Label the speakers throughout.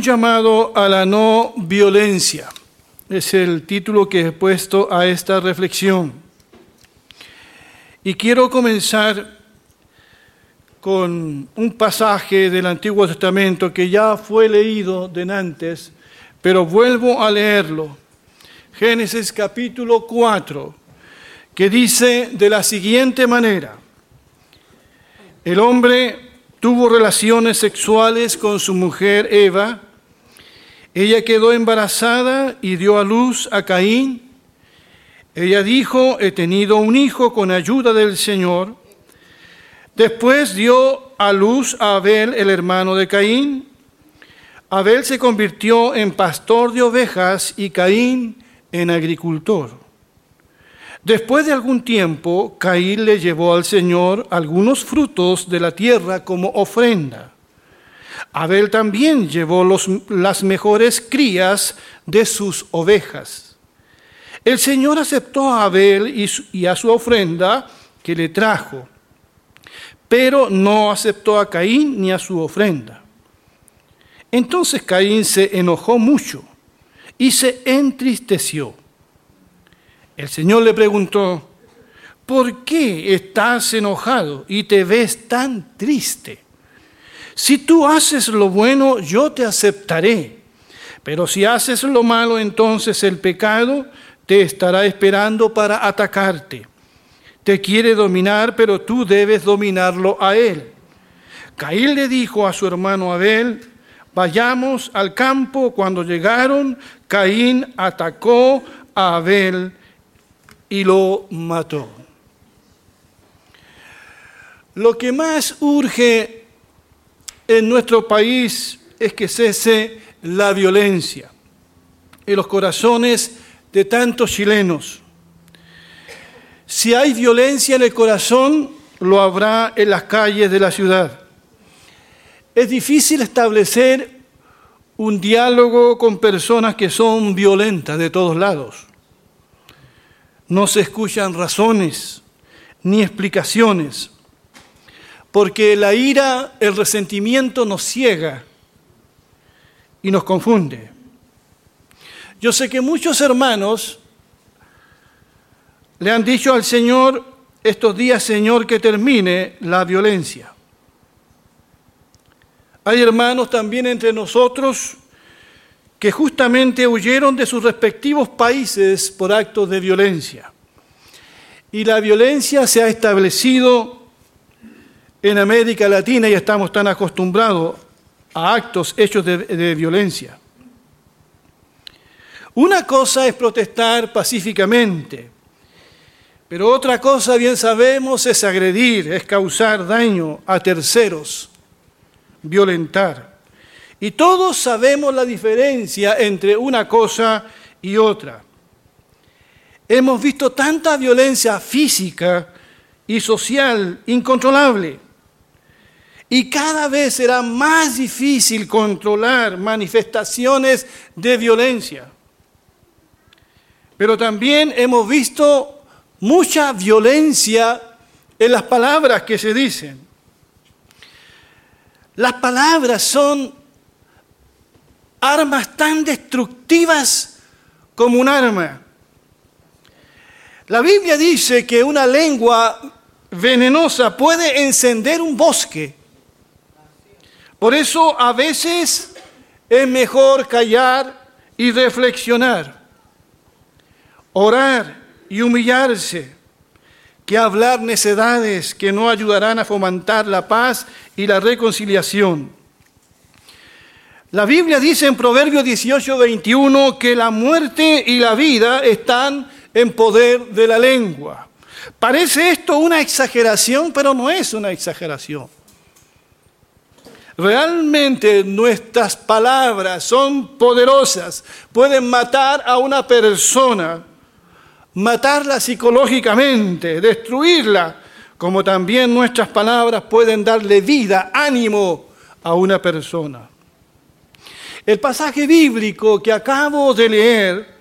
Speaker 1: Un llamado a la no violencia es el título que he puesto a esta reflexión. Y quiero comenzar con un pasaje del Antiguo Testamento que ya fue leído de antes, pero vuelvo a leerlo. Génesis capítulo 4, que dice de la siguiente manera, el hombre tuvo relaciones sexuales con su mujer Eva, ella quedó embarazada y dio a luz a Caín. Ella dijo, he tenido un hijo con ayuda del Señor. Después dio a luz a Abel, el hermano de Caín. Abel se convirtió en pastor de ovejas y Caín en agricultor. Después de algún tiempo, Caín le llevó al Señor algunos frutos de la tierra como ofrenda. Abel también llevó las mejores crías de sus ovejas. El Señor aceptó a Abel y a su ofrenda que le trajo, pero no aceptó a Caín ni a su ofrenda. Entonces Caín se enojó mucho y se entristeció. El Señor le preguntó, ¿por qué estás enojado y te ves tan triste? Si tú haces lo bueno, yo te aceptaré. Pero si haces lo malo, entonces el pecado te estará esperando para atacarte. Te quiere dominar, pero tú debes dominarlo a él. Caín le dijo a su hermano Abel, vayamos al campo. Cuando llegaron, Caín atacó a Abel y lo mató. Lo que más urge en nuestro país es que cese la violencia en los corazones de tantos chilenos. Si hay violencia en el corazón, lo habrá en las calles de la ciudad. Es difícil establecer un diálogo con personas que son violentas de todos lados. No se escuchan razones ni explicaciones porque la ira, el resentimiento nos ciega y nos confunde. Yo sé que muchos hermanos le han dicho al Señor estos días, Señor, que termine la violencia. Hay hermanos también entre nosotros que justamente huyeron de sus respectivos países por actos de violencia. Y la violencia se ha establecido en América Latina ya estamos tan acostumbrados a actos hechos de, violencia. Una cosa es protestar pacíficamente, pero otra cosa, bien sabemos, es agredir, es causar daño a terceros, violentar. Y todos sabemos la diferencia entre una cosa y otra. Hemos visto tanta violencia física y social incontrolable y cada vez será más difícil controlar manifestaciones de violencia. Pero también hemos visto mucha violencia en las palabras que se dicen. Las palabras son armas tan destructivas como un arma. La Biblia dice que una lengua venenosa puede encender un bosque por eso a veces es mejor callar y reflexionar, orar y humillarse, que hablar necedades que no ayudarán a fomentar la paz y la reconciliación. La Biblia dice en Proverbios 18, 21 que la muerte y la vida están en poder de la lengua. Parece esto una exageración, pero no es una exageración. Realmente nuestras palabras son poderosas, pueden matar a una persona, matarla psicológicamente, destruirla, como también nuestras palabras pueden darle vida, ánimo a una persona. El pasaje bíblico que acabo de leer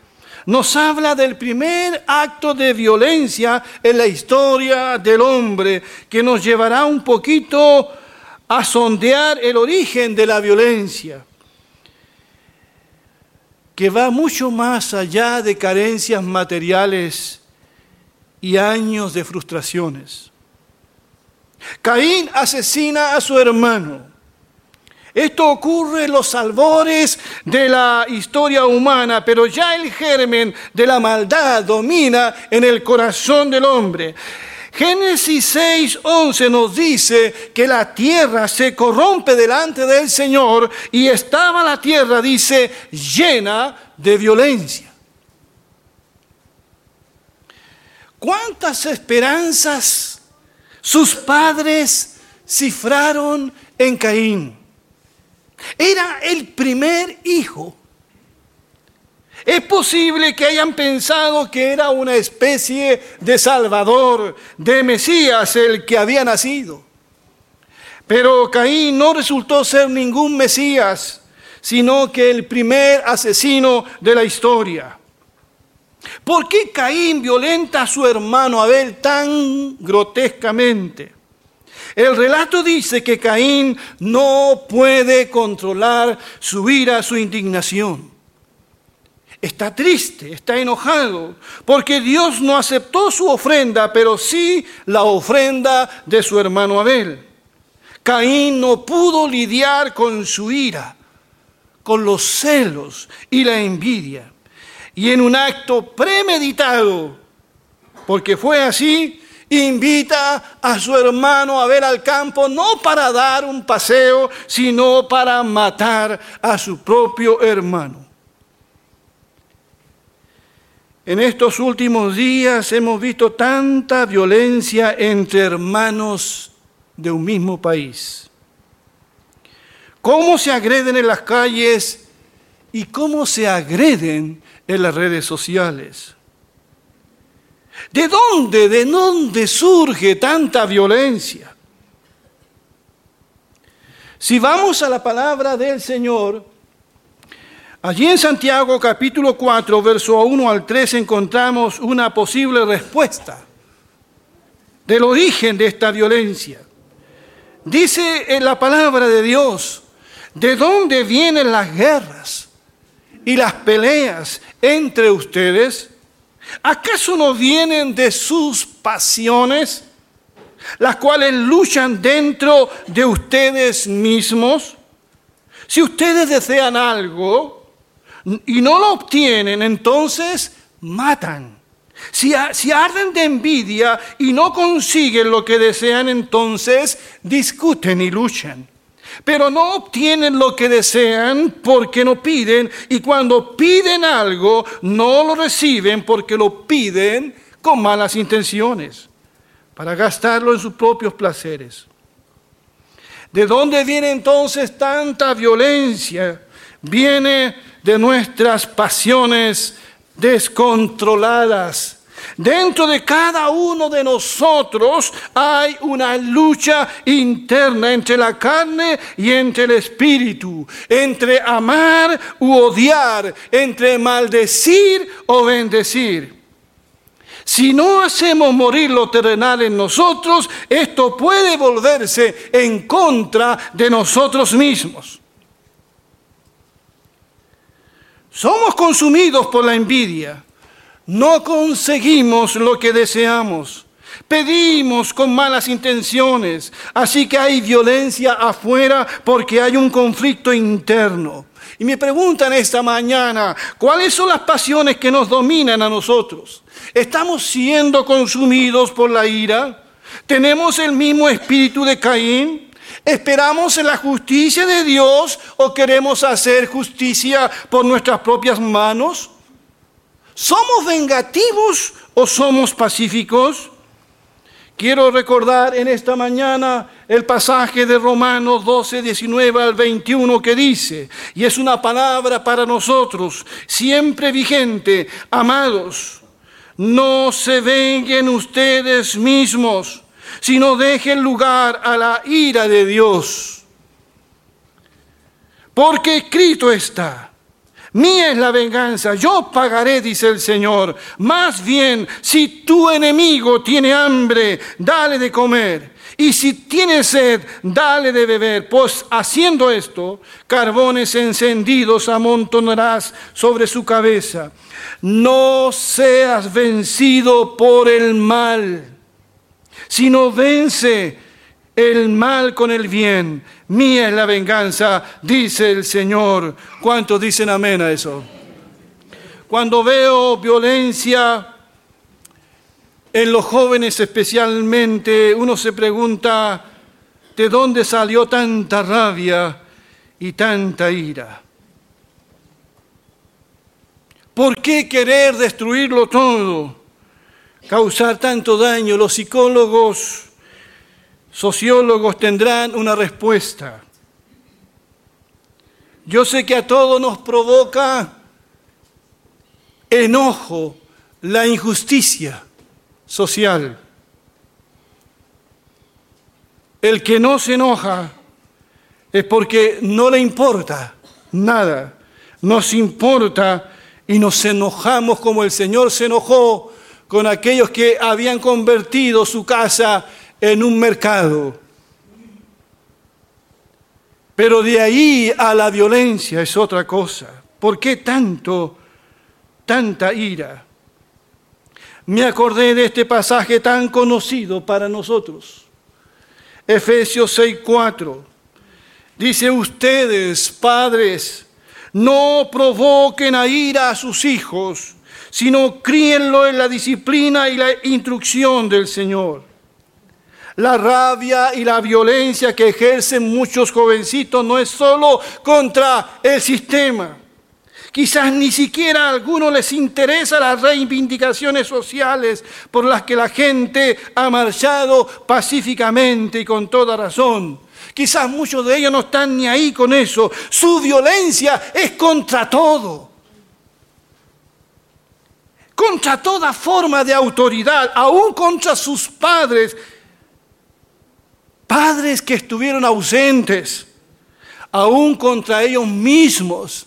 Speaker 1: nos habla del primer acto de violencia en la historia del hombre que nos llevará un poquito a sondear el origen de la violencia. que va mucho más allá de carencias materiales y años de frustraciones. Caín asesina a su hermano. Esto ocurre en los albores de la historia humana, pero ya el germen de la maldad domina en el corazón del hombre. Génesis 6, 11 nos dice que la tierra se corrompe delante del Señor y estaba la tierra, dice, llena de violencia. ¿Cuántas esperanzas sus padres cifraron en Caín? Era el primer hijo es posible que hayan pensado que era una especie de Salvador, de Mesías el que había nacido. Pero Caín no resultó ser ningún Mesías, sino que el primer asesino de la historia. ¿Por qué Caín violenta a su hermano Abel tan grotescamente? El relato dice que Caín no puede controlar su ira, su indignación está triste, está enojado, porque Dios no aceptó su ofrenda, pero sí la ofrenda de su hermano Abel. Caín no pudo lidiar con su ira, con los celos y la envidia. Y en un acto premeditado, porque fue así, invita a su hermano a ver al campo, no para dar un paseo, sino para matar a su propio hermano. En estos últimos días hemos visto tanta violencia entre hermanos de un mismo país. Cómo se agreden en las calles y cómo se agreden en las redes sociales. ¿De dónde, de dónde surge tanta violencia? Si vamos a la palabra del Señor, Allí en Santiago capítulo 4, verso 1 al 3 encontramos una posible respuesta del origen de esta violencia. Dice en la palabra de Dios, ¿de dónde vienen las guerras y las peleas entre ustedes? ¿Acaso no vienen de sus pasiones, las cuales luchan dentro de ustedes mismos? Si ustedes desean algo, y no lo obtienen, entonces matan. Si, si, arden de envidia y no consiguen lo que desean, entonces discuten y luchan. Pero no obtienen lo que desean porque no piden y cuando piden algo no lo reciben porque lo piden con malas intenciones, para gastarlo en sus propios placeres. ¿De dónde viene entonces tanta violencia? Viene de nuestras pasiones descontroladas. Dentro de cada uno de nosotros hay una lucha interna entre la carne y entre el espíritu, entre amar u odiar, entre maldecir o bendecir. Si no hacemos morir lo terrenal en nosotros, esto puede volverse en contra de nosotros mismos. Somos consumidos por la envidia. No conseguimos lo que deseamos. Pedimos con malas intenciones. Así que hay violencia afuera porque hay un conflicto interno. Y me preguntan esta mañana, ¿cuáles son las pasiones que nos dominan a nosotros? ¿Estamos siendo consumidos por la ira? ¿Tenemos el mismo espíritu de Caín? ¿Esperamos en la justicia de Dios o queremos hacer justicia por nuestras propias manos? ¿Somos vengativos o somos pacíficos? Quiero recordar en esta mañana el pasaje de Romanos 12, 19 al 21 que dice, y es una palabra para nosotros, siempre vigente, amados, no se venguen ustedes mismos sino dejen lugar a la ira de Dios. Porque escrito está, mía es la venganza, yo pagaré, dice el Señor. Más bien, si tu enemigo tiene hambre, dale de comer. Y si tiene sed, dale de beber, pues haciendo esto, carbones encendidos amontonarás sobre su cabeza. No seas vencido por el mal, sino vence el mal con el bien. Mía es la venganza, dice el Señor. ¿Cuántos dicen amén a eso? Cuando veo violencia, en los jóvenes especialmente uno se pregunta, ¿de dónde salió tanta rabia y tanta ira? ¿Por qué querer destruirlo todo? Causar tanto daño. Los psicólogos, sociólogos tendrán una respuesta. Yo sé que a todos nos provoca enojo la injusticia social. El que no se enoja es porque no le importa nada. Nos importa y nos enojamos como el Señor se enojó con aquellos que habían convertido su casa en un mercado. Pero de ahí a la violencia es otra cosa. ¿Por qué tanto, tanta ira? me acordé de este pasaje tan conocido para nosotros. Efesios 6:4. Dice, ustedes, padres, no provoquen a ira a sus hijos, sino críenlo en la disciplina y la instrucción del Señor. La rabia y la violencia que ejercen muchos jovencitos no es solo contra el sistema Quizás ni siquiera a algunos les interesa las reivindicaciones sociales por las que la gente ha marchado pacíficamente y con toda razón. Quizás muchos de ellos no están ni ahí con eso. Su violencia es contra todo. Contra toda forma de autoridad, aún contra sus padres. Padres que estuvieron ausentes, aún contra ellos mismos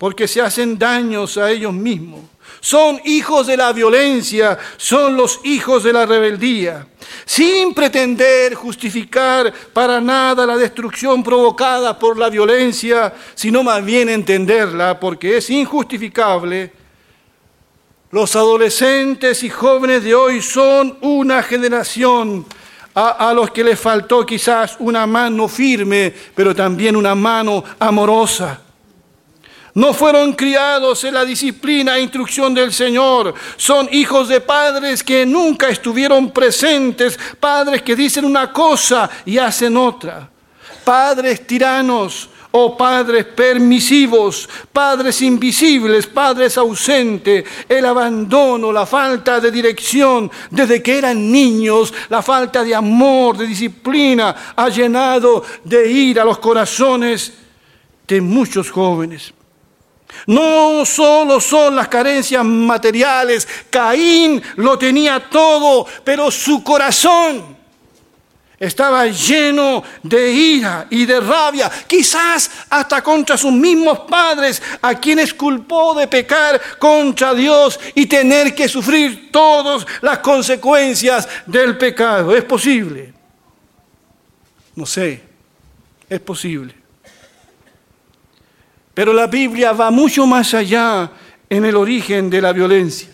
Speaker 1: porque se hacen daños a ellos mismos. Son hijos de la violencia, son los hijos de la rebeldía, sin pretender justificar para nada la destrucción provocada por la violencia, sino más bien entenderla, porque es injustificable. Los adolescentes y jóvenes de hoy son una generación a, a, los que les faltó quizás una mano firme, pero también una mano amorosa. No fueron criados en la disciplina e instrucción del Señor. Son hijos de padres que nunca estuvieron presentes, padres que dicen una cosa y hacen otra. Padres tiranos o padres permisivos, padres invisibles, padres ausentes, el abandono, la falta de dirección desde que eran niños, la falta de amor, de disciplina, ha llenado de ira los corazones de muchos jóvenes. No solo son las carencias materiales, Caín lo tenía todo, pero su corazón estaba lleno de ira y de rabia, quizás hasta contra sus mismos padres, a quienes culpó de pecar contra Dios y tener que sufrir todas las consecuencias del pecado. ¿Es posible? No sé, es posible. Pero la Biblia va mucho más allá en el origen de la violencia.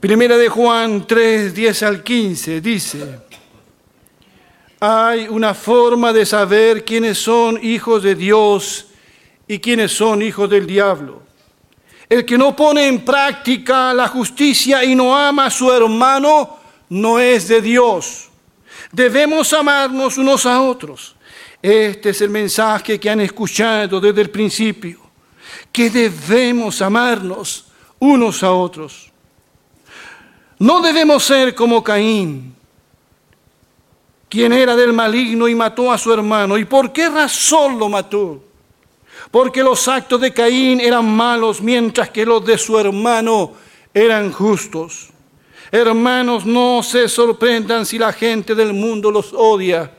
Speaker 1: Primera de Juan 3, 10 al 15 dice, hay una forma de saber quiénes son hijos de Dios y quiénes son hijos del diablo. El que no pone en práctica la justicia y no ama a su hermano no es de Dios. Debemos amarnos unos a otros. Este es el mensaje que han escuchado desde el principio, que debemos amarnos unos a otros. No debemos ser como Caín, quien era del maligno y mató a su hermano. ¿Y por qué razón lo mató? Porque los actos de Caín eran malos, mientras que los de su hermano eran justos. Hermanos, no se sorprendan si la gente del mundo los odia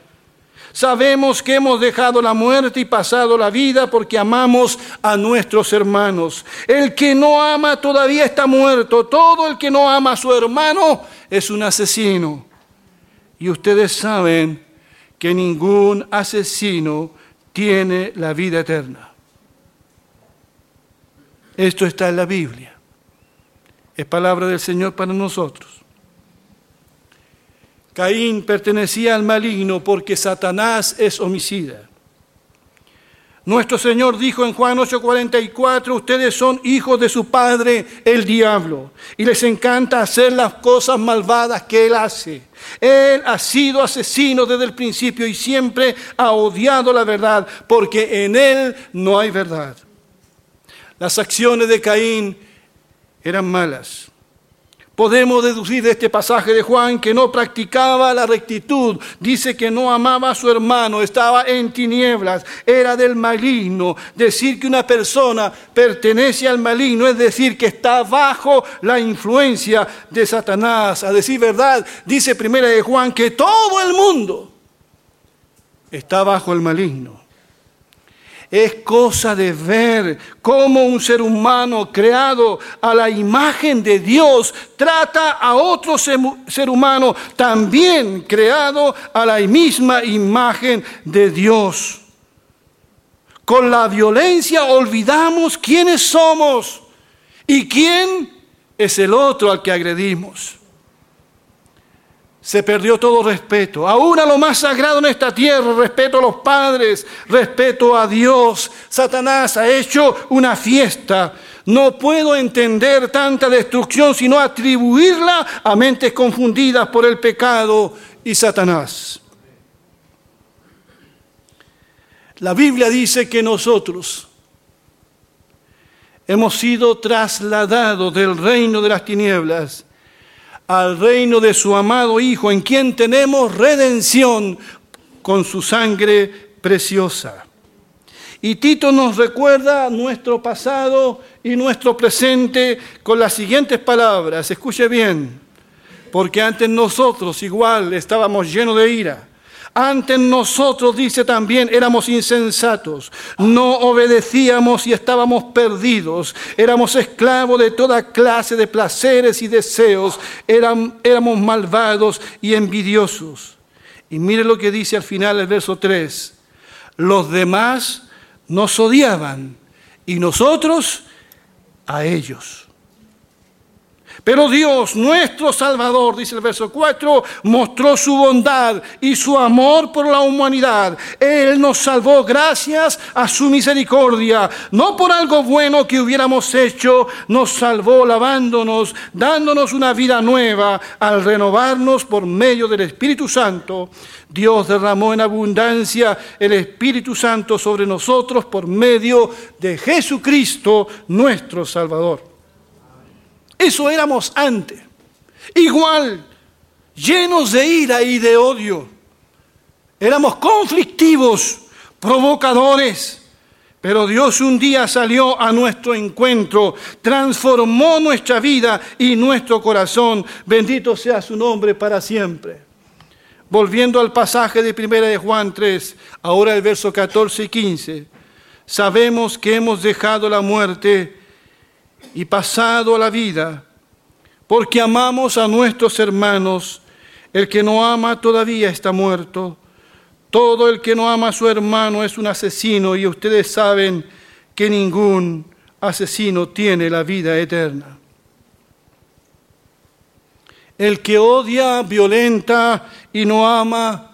Speaker 1: Sabemos que hemos dejado la muerte y pasado la vida porque amamos a nuestros hermanos. El que no ama todavía está muerto. Todo el que no ama a su hermano es un asesino. Y ustedes saben que ningún asesino tiene la vida eterna. Esto está en la Biblia. Es palabra del Señor para nosotros. Caín pertenecía al maligno porque Satanás es homicida. Nuestro Señor dijo en Juan 8:44, ustedes son hijos de su padre, el diablo, y les encanta hacer las cosas malvadas que él hace. Él ha sido asesino desde el principio y siempre ha odiado la verdad, porque en él no hay verdad. Las acciones de Caín eran malas. Podemos deducir de este pasaje de Juan que no practicaba la rectitud. Dice que no amaba a su hermano, estaba en tinieblas, era del maligno. Decir que una persona pertenece al maligno es decir que está bajo la influencia de Satanás. A decir verdad, dice primera de Juan que todo el mundo está bajo el maligno. Es cosa de ver cómo un ser humano creado a la imagen de Dios trata a otro ser humano también creado a la misma imagen de Dios. Con la violencia olvidamos quiénes somos y quién es el otro al que agredimos se perdió todo respeto. Aún a lo más sagrado en esta tierra, respeto a los padres, respeto a Dios. Satanás ha hecho una fiesta. No puedo entender tanta destrucción sino atribuirla a mentes confundidas por el pecado y Satanás. La Biblia dice que nosotros hemos sido trasladados del reino de las tinieblas al reino de su amado Hijo, en quien tenemos redención con su sangre preciosa. Y Tito nos recuerda nuestro pasado y nuestro presente con las siguientes palabras. Escuche bien, porque antes nosotros igual estábamos llenos de ira antes nosotros, dice también, éramos insensatos, no obedecíamos y estábamos perdidos, éramos esclavos de toda clase de placeres y deseos, éramos malvados y envidiosos. Y mire lo que dice al final el verso 3, los demás nos odiaban y nosotros a ellos. Pero Dios, nuestro Salvador, dice el verso 4, mostró su bondad y su amor por la humanidad. Él nos salvó gracias a su misericordia, no por algo bueno que hubiéramos hecho, nos salvó lavándonos, dándonos una vida nueva al renovarnos por medio del Espíritu Santo. Dios derramó en abundancia el Espíritu Santo sobre nosotros por medio de Jesucristo, nuestro Salvador. Eso éramos antes. Igual, llenos de ira y de odio. Éramos conflictivos, provocadores. Pero Dios un día salió a nuestro encuentro, transformó nuestra vida y nuestro corazón. Bendito sea su nombre para siempre. Volviendo al pasaje de 1 de Juan 3, ahora el verso 14 y 15. Sabemos que hemos dejado la muerte y pasado la vida, porque amamos a nuestros hermanos. El que no ama todavía está muerto. Todo el que no ama a su hermano es un asesino y ustedes saben que ningún asesino tiene la vida eterna. El que odia, violenta y no ama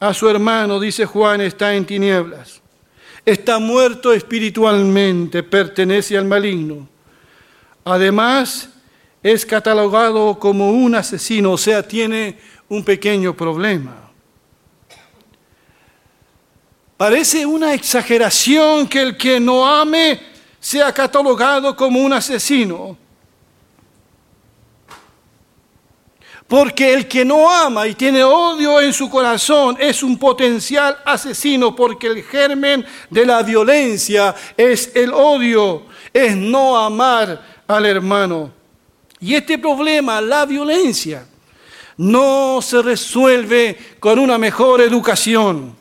Speaker 1: a su hermano, dice Juan, está en tinieblas. Está muerto espiritualmente, pertenece al maligno. Además, es catalogado como un asesino, o sea, tiene un pequeño problema. Parece una exageración que el que no ame sea catalogado como un asesino. Porque el que no ama y tiene odio en su corazón es un potencial asesino, porque el germen de la violencia es el odio, es no amar al hermano. Y este problema, la violencia, no se resuelve con una mejor educación.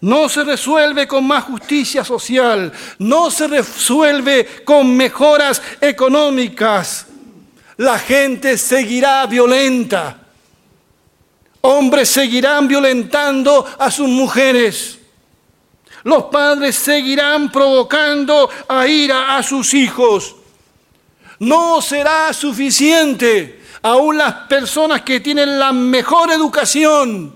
Speaker 1: No se resuelve con más justicia social, no se resuelve con mejoras económicas. La gente seguirá violenta. Hombres seguirán violentando a sus mujeres. Los padres seguirán provocando a ira a sus hijos. No será suficiente. Aún las personas que tienen la mejor educación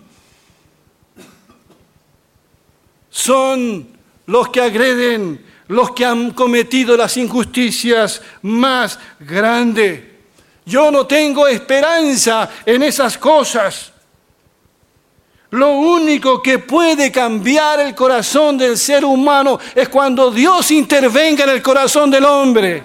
Speaker 1: son los que agreden, los que han cometido las injusticias más grandes. Yo no tengo esperanza en esas cosas. Lo único que puede cambiar el corazón del ser humano es cuando Dios intervenga en el corazón del hombre.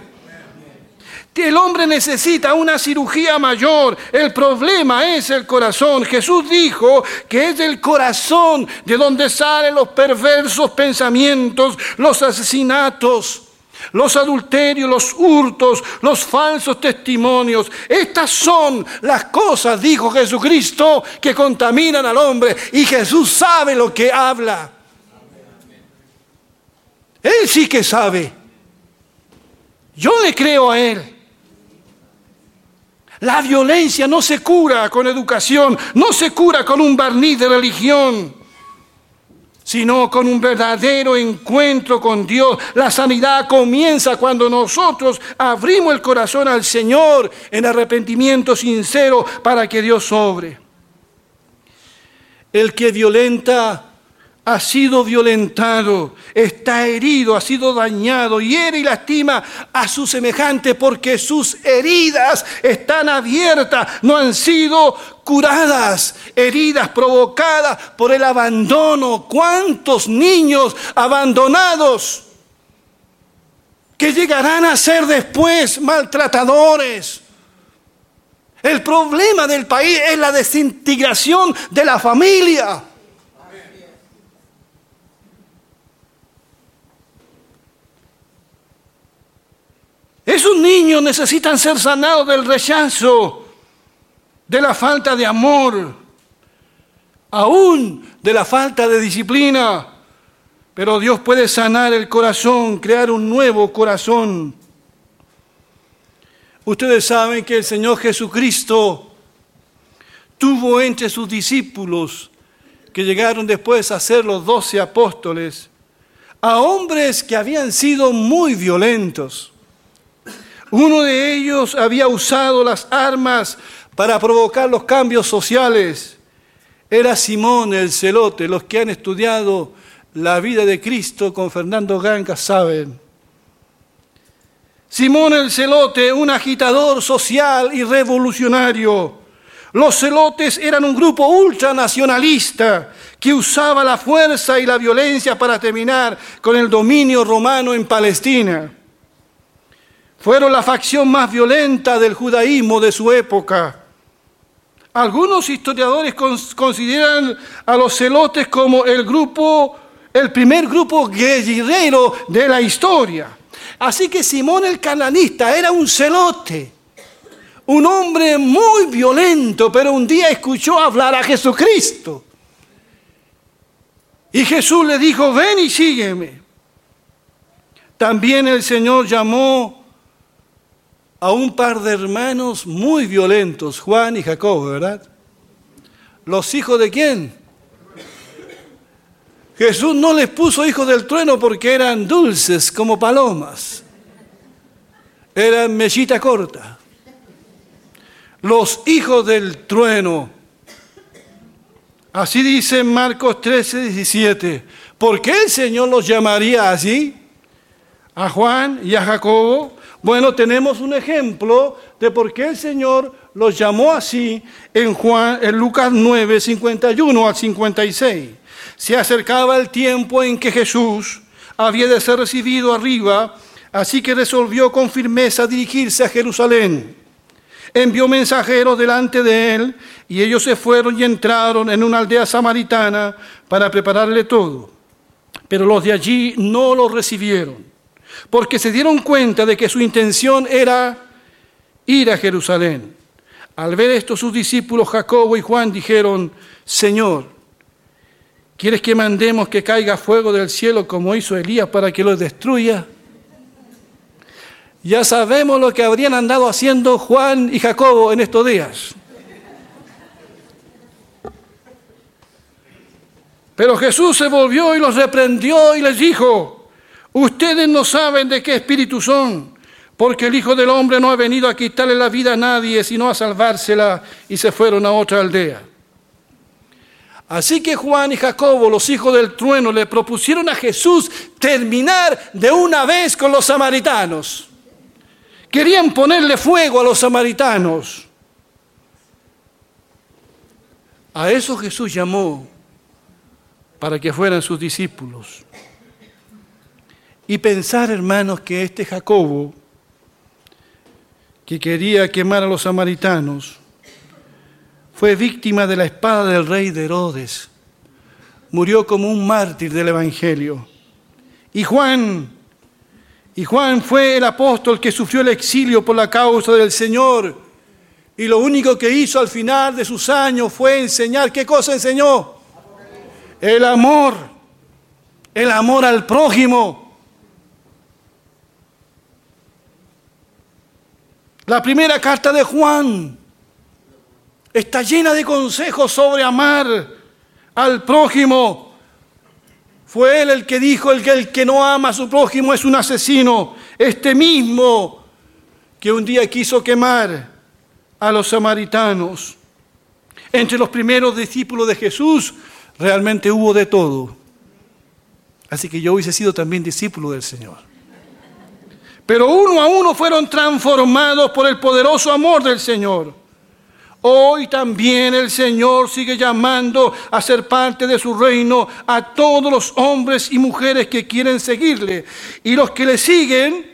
Speaker 1: El hombre necesita una cirugía mayor. El problema es el corazón. Jesús dijo que es el corazón de donde salen los perversos pensamientos, los asesinatos, los adulterios, los hurtos, los falsos testimonios. Estas son las cosas, dijo Jesucristo, que contaminan al hombre. Y Jesús sabe lo que habla. Él sí que sabe. Yo le creo a Él. La violencia no se cura con educación, no se cura con un barniz de religión, sino con un verdadero encuentro con Dios. La sanidad comienza cuando nosotros abrimos el corazón al Señor en arrepentimiento sincero para que Dios sobre. El que violenta ha sido violentado, está herido, ha sido dañado, hiere y lastima a su semejante porque sus heridas están abiertas, no han sido curadas, heridas provocadas por el abandono. ¿Cuántos niños abandonados que llegarán a ser después maltratadores? El problema del país es la desintegración de la familia. Esos niños necesitan ser sanados del rechazo, de la falta de amor, aún de la falta de disciplina. Pero Dios puede sanar el corazón, crear un nuevo corazón. Ustedes saben que el Señor Jesucristo tuvo entre sus discípulos, que llegaron después a ser los doce apóstoles, a hombres que habían sido muy violentos uno de ellos había usado las armas para provocar los cambios sociales. Era Simón el celote. Los que han estudiado la vida de Cristo con Fernando Ganga saben. Simón el celote, un agitador social y revolucionario. Los celotes eran un grupo ultranacionalista que usaba la fuerza y la violencia para terminar con el dominio romano en Palestina. Fueron la facción más violenta del judaísmo de su época. Algunos historiadores consideran a los celotes como el grupo, el primer grupo guerrillero de la historia. Así que Simón el cananista era un celote, un hombre muy violento, pero un día escuchó hablar a Jesucristo. Y Jesús le dijo, ven y sígueme. También el Señor llamó a un par de hermanos muy violentos, Juan y Jacobo, ¿verdad? ¿Los hijos de quién? Jesús no les puso hijos del trueno porque eran dulces como palomas. Eran mellita corta. Los hijos del trueno. Así dice Marcos 13, 17. ¿Por qué el Señor los llamaría así? A Juan y a Jacobo bueno, tenemos un ejemplo de por qué el Señor los llamó así en, Juan, en Lucas 9, 51 al 56. Se acercaba el tiempo en que Jesús había de ser recibido arriba, así que resolvió con firmeza dirigirse a Jerusalén. Envió mensajeros delante de él y ellos se fueron y entraron en una aldea samaritana para prepararle todo. Pero los de allí no lo recibieron porque se dieron cuenta de que su intención era ir a Jerusalén. Al ver esto, sus discípulos Jacobo y Juan dijeron, Señor, ¿quieres que mandemos que caiga fuego del cielo como hizo Elías para que lo destruya? Ya sabemos lo que habrían andado haciendo Juan y Jacobo en estos días. Pero Jesús se volvió y los reprendió y les dijo, ustedes no saben de qué espíritu son, porque el Hijo del Hombre no ha venido a quitarle la vida a nadie, sino a salvársela, y se fueron a otra aldea. Así que Juan y Jacobo, los hijos del trueno, le propusieron a Jesús terminar de una vez con los samaritanos. Querían ponerle fuego a los samaritanos. A eso Jesús llamó para que fueran sus discípulos. Y pensar, hermanos, que este Jacobo, que quería quemar a los samaritanos, fue víctima de la espada del rey de Herodes. Murió como un mártir del Evangelio. Y Juan, y Juan fue el apóstol que sufrió el exilio por la causa del Señor. Y lo único que hizo al final de sus años fue enseñar. ¿Qué cosa enseñó? El amor. El amor al prójimo. La primera carta de Juan está llena de consejos sobre amar al prójimo. Fue él el que dijo, el que, el que no ama a su prójimo es un asesino. Este mismo que un día quiso quemar a los samaritanos. Entre los primeros discípulos de Jesús realmente hubo de todo. Así que yo hubiese sido también discípulo del Señor. Pero uno a uno fueron transformados por el poderoso amor del Señor. Hoy también el Señor sigue llamando a ser parte de su reino a todos los hombres y mujeres que quieren seguirle. Y los que le siguen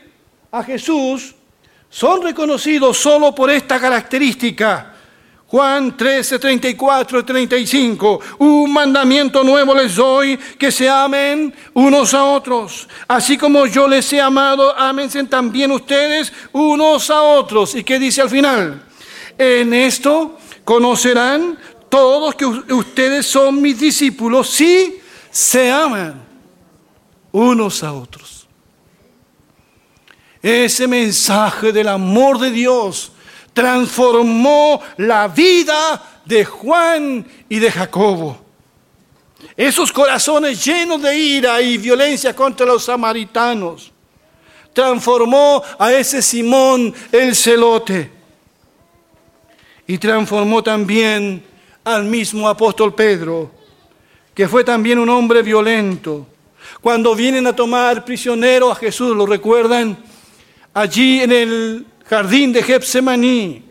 Speaker 1: a Jesús son reconocidos solo por esta característica. Juan 13, 34 y 35. Un mandamiento nuevo les doy, que se amen unos a otros. Así como yo les he amado, ámense también ustedes unos a otros. ¿Y qué dice al final? En esto conocerán todos que ustedes son mis discípulos si se aman unos a otros. Ese mensaje del amor de Dios transformó la vida de Juan y de Jacobo. Esos corazones llenos de ira y violencia contra los samaritanos transformó a ese Simón el celote y transformó también al mismo apóstol Pedro, que fue también un hombre violento. Cuando vienen a tomar prisionero a Jesús, ¿lo recuerdan? Allí en el jardín de Getsemaní,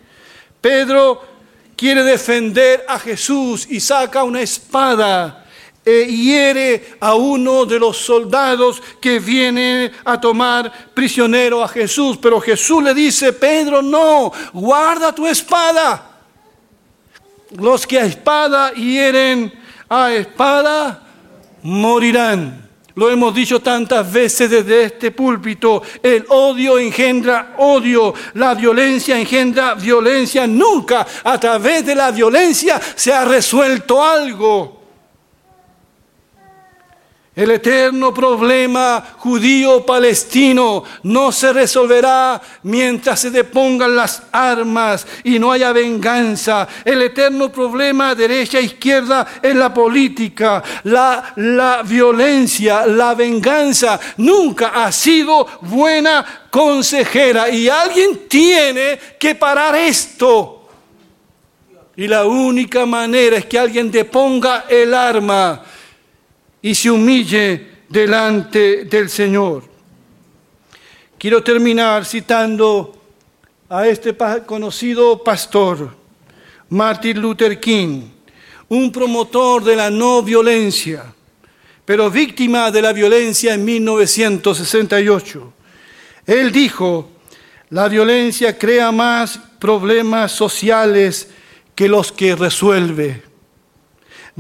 Speaker 1: Pedro quiere defender a Jesús y saca una espada e hiere a uno de los soldados que viene a tomar prisionero a Jesús. Pero Jesús le dice, Pedro, no, guarda tu espada. Los que a espada hieren, a espada morirán. Lo hemos dicho tantas veces desde este púlpito. El odio engendra odio. La violencia engendra violencia. Nunca a través de la violencia se ha resuelto algo. El eterno problema judío-palestino no se resolverá mientras se depongan las armas y no haya venganza. El eterno problema derecha-izquierda en la política, la, la violencia, la venganza, nunca ha sido buena consejera. Y alguien tiene que parar esto. Y la única manera es que alguien deponga el arma y se humille delante del Señor. Quiero terminar citando a este conocido pastor, Martin Luther King, un promotor de la no violencia, pero víctima de la violencia en 1968. Él dijo, la violencia crea más problemas sociales que los que resuelve.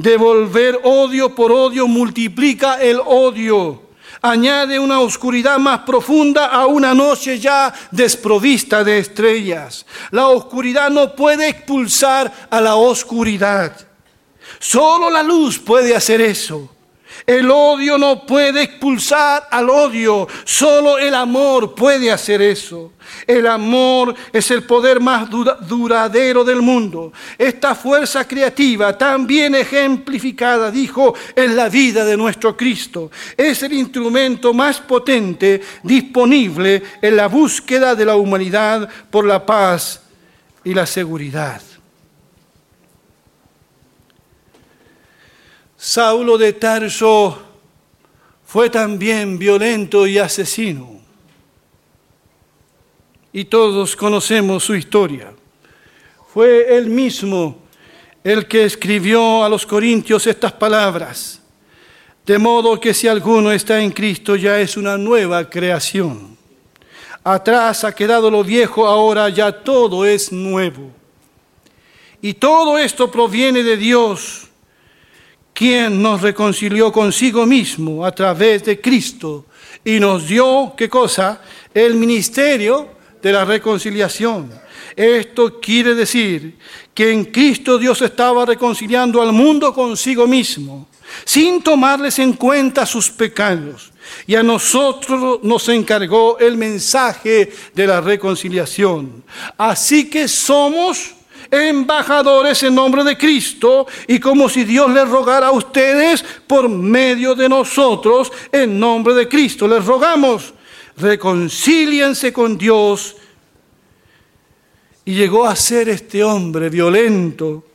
Speaker 1: Devolver odio por odio multiplica el odio. añade una oscuridad más profunda a una noche ya desprovista de estrellas. La oscuridad no puede expulsar a la oscuridad. Solo la luz puede hacer eso. El odio no puede expulsar al odio, solo el amor puede hacer eso. El amor es el poder más duradero del mundo. Esta fuerza creativa, tan bien ejemplificada, dijo, en la vida de nuestro Cristo. Es el instrumento más potente disponible en la búsqueda de la humanidad por la paz y la seguridad. Saulo de Tarso fue también violento y asesino. Y todos conocemos su historia. Fue él mismo el que escribió a los corintios estas palabras. De modo que si alguno está en Cristo ya es una nueva creación. Atrás ha quedado lo viejo, ahora ya todo es nuevo. Y todo esto proviene de Dios quien nos reconcilió consigo mismo a través de Cristo y nos dio, ¿qué cosa? El ministerio de la reconciliación. Esto quiere decir que en Cristo Dios estaba reconciliando al mundo consigo mismo, sin tomarles en cuenta sus pecados. Y a nosotros nos encargó el mensaje de la reconciliación. Así que somos embajadores en nombre de Cristo y como si Dios les rogara a ustedes por medio de nosotros en nombre de Cristo. Les rogamos, reconcíliense con Dios. Y llegó a ser este hombre violento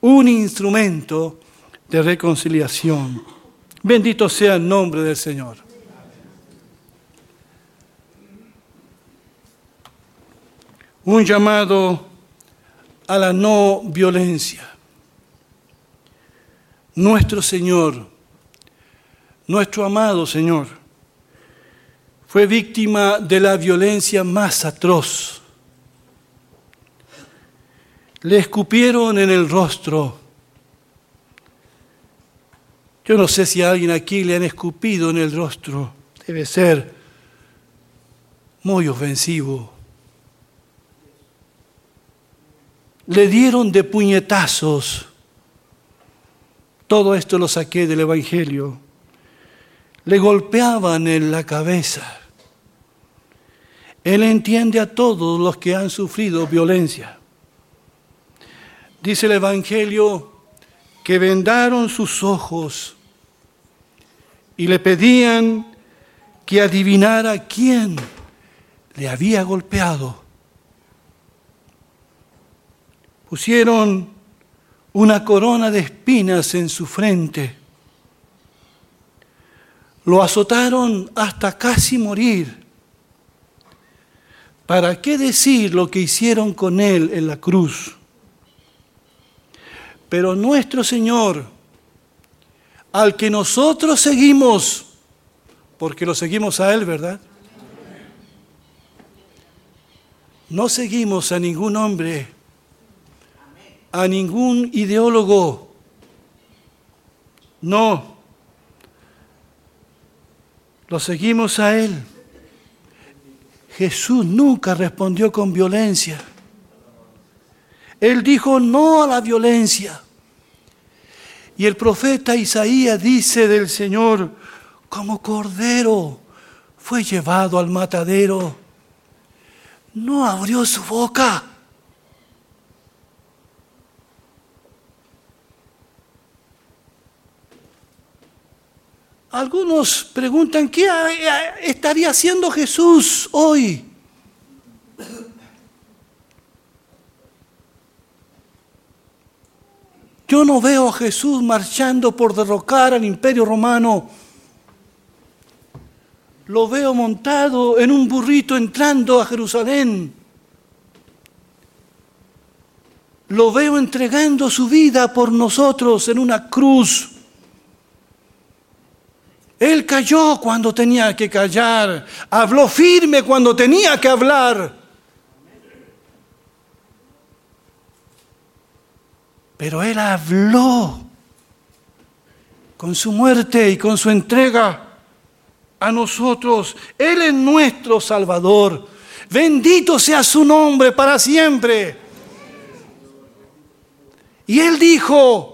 Speaker 1: un instrumento de reconciliación. Bendito sea el nombre del Señor. Un llamado a la no violencia. Nuestro Señor, nuestro amado Señor, fue víctima de la violencia más atroz. Le escupieron en el rostro. Yo no sé si a alguien aquí le han escupido en el rostro. Debe ser muy ofensivo. Le dieron de puñetazos. Todo esto lo saqué del Evangelio. Le golpeaban en la cabeza. Él entiende a todos los que han sufrido violencia. Dice el Evangelio que vendaron sus ojos y le pedían que adivinara quién le había golpeado pusieron una corona de espinas en su frente, lo azotaron hasta casi morir. ¿Para qué decir lo que hicieron con él en la cruz? Pero nuestro Señor, al que nosotros seguimos, porque lo seguimos a Él, ¿verdad? No seguimos a ningún hombre a ningún ideólogo. No. Lo seguimos a Él. Jesús nunca respondió con violencia. Él dijo no a la violencia. Y el profeta Isaías dice del Señor, como cordero fue llevado al matadero, no abrió su boca. Algunos preguntan, ¿qué estaría haciendo Jesús hoy? Yo no veo a Jesús marchando por derrocar al imperio romano. Lo veo montado en un burrito entrando a Jerusalén. Lo veo entregando su vida por nosotros en una cruz. Él cayó cuando tenía que callar, habló firme cuando tenía que hablar. Pero Él habló con su muerte y con su entrega. a nosotros. Él es nuestro Salvador. Bendito sea su nombre para siempre. Y Él dijo,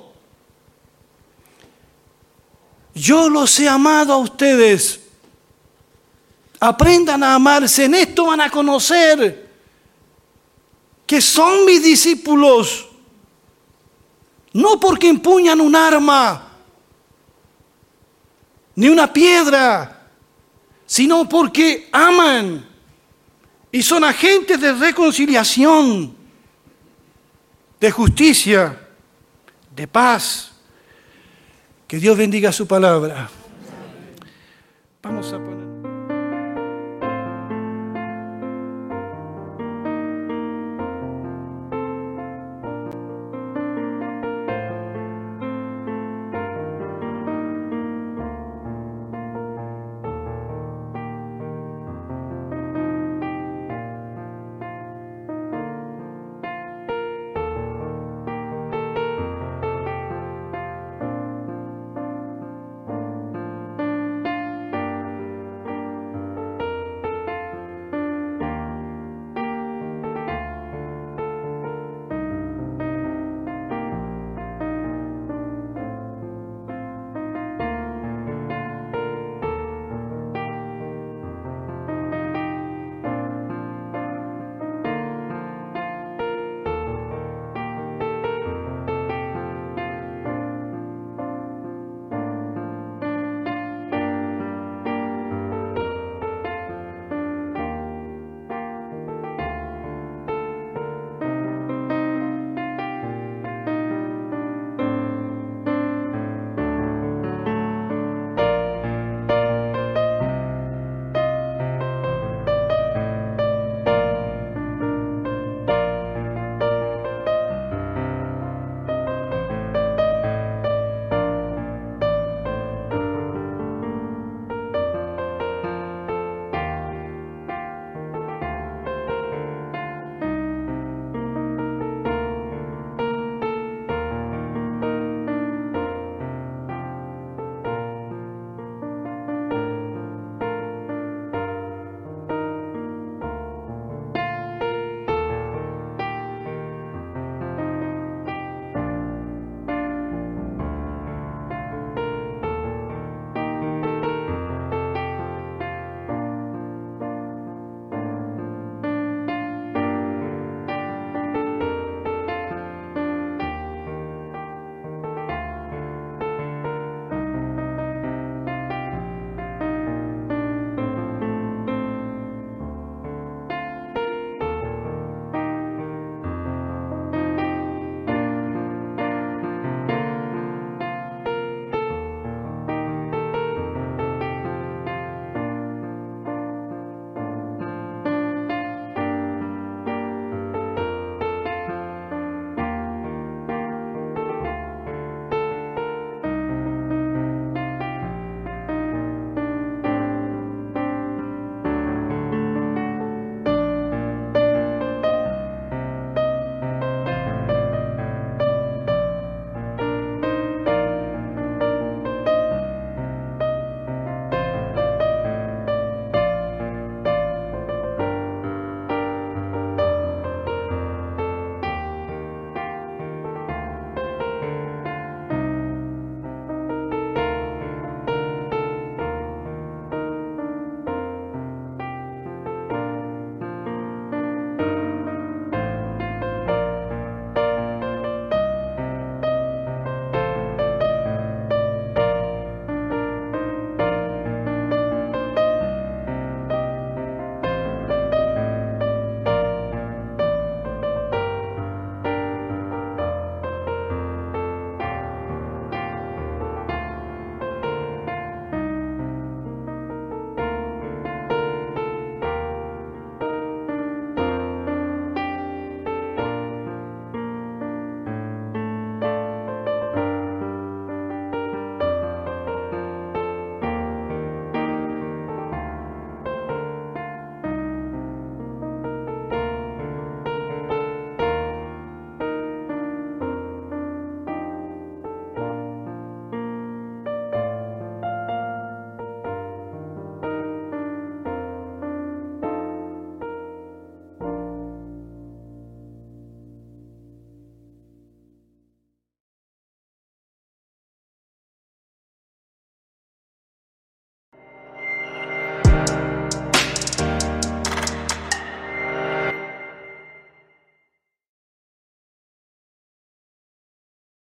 Speaker 1: yo los he amado a ustedes. Aprendan a amarse. En esto van a conocer que son mis discípulos. No porque empuñan un arma ni una piedra, sino porque aman y son agentes de reconciliación, de justicia, de paz. Que Dios bendiga su palabra.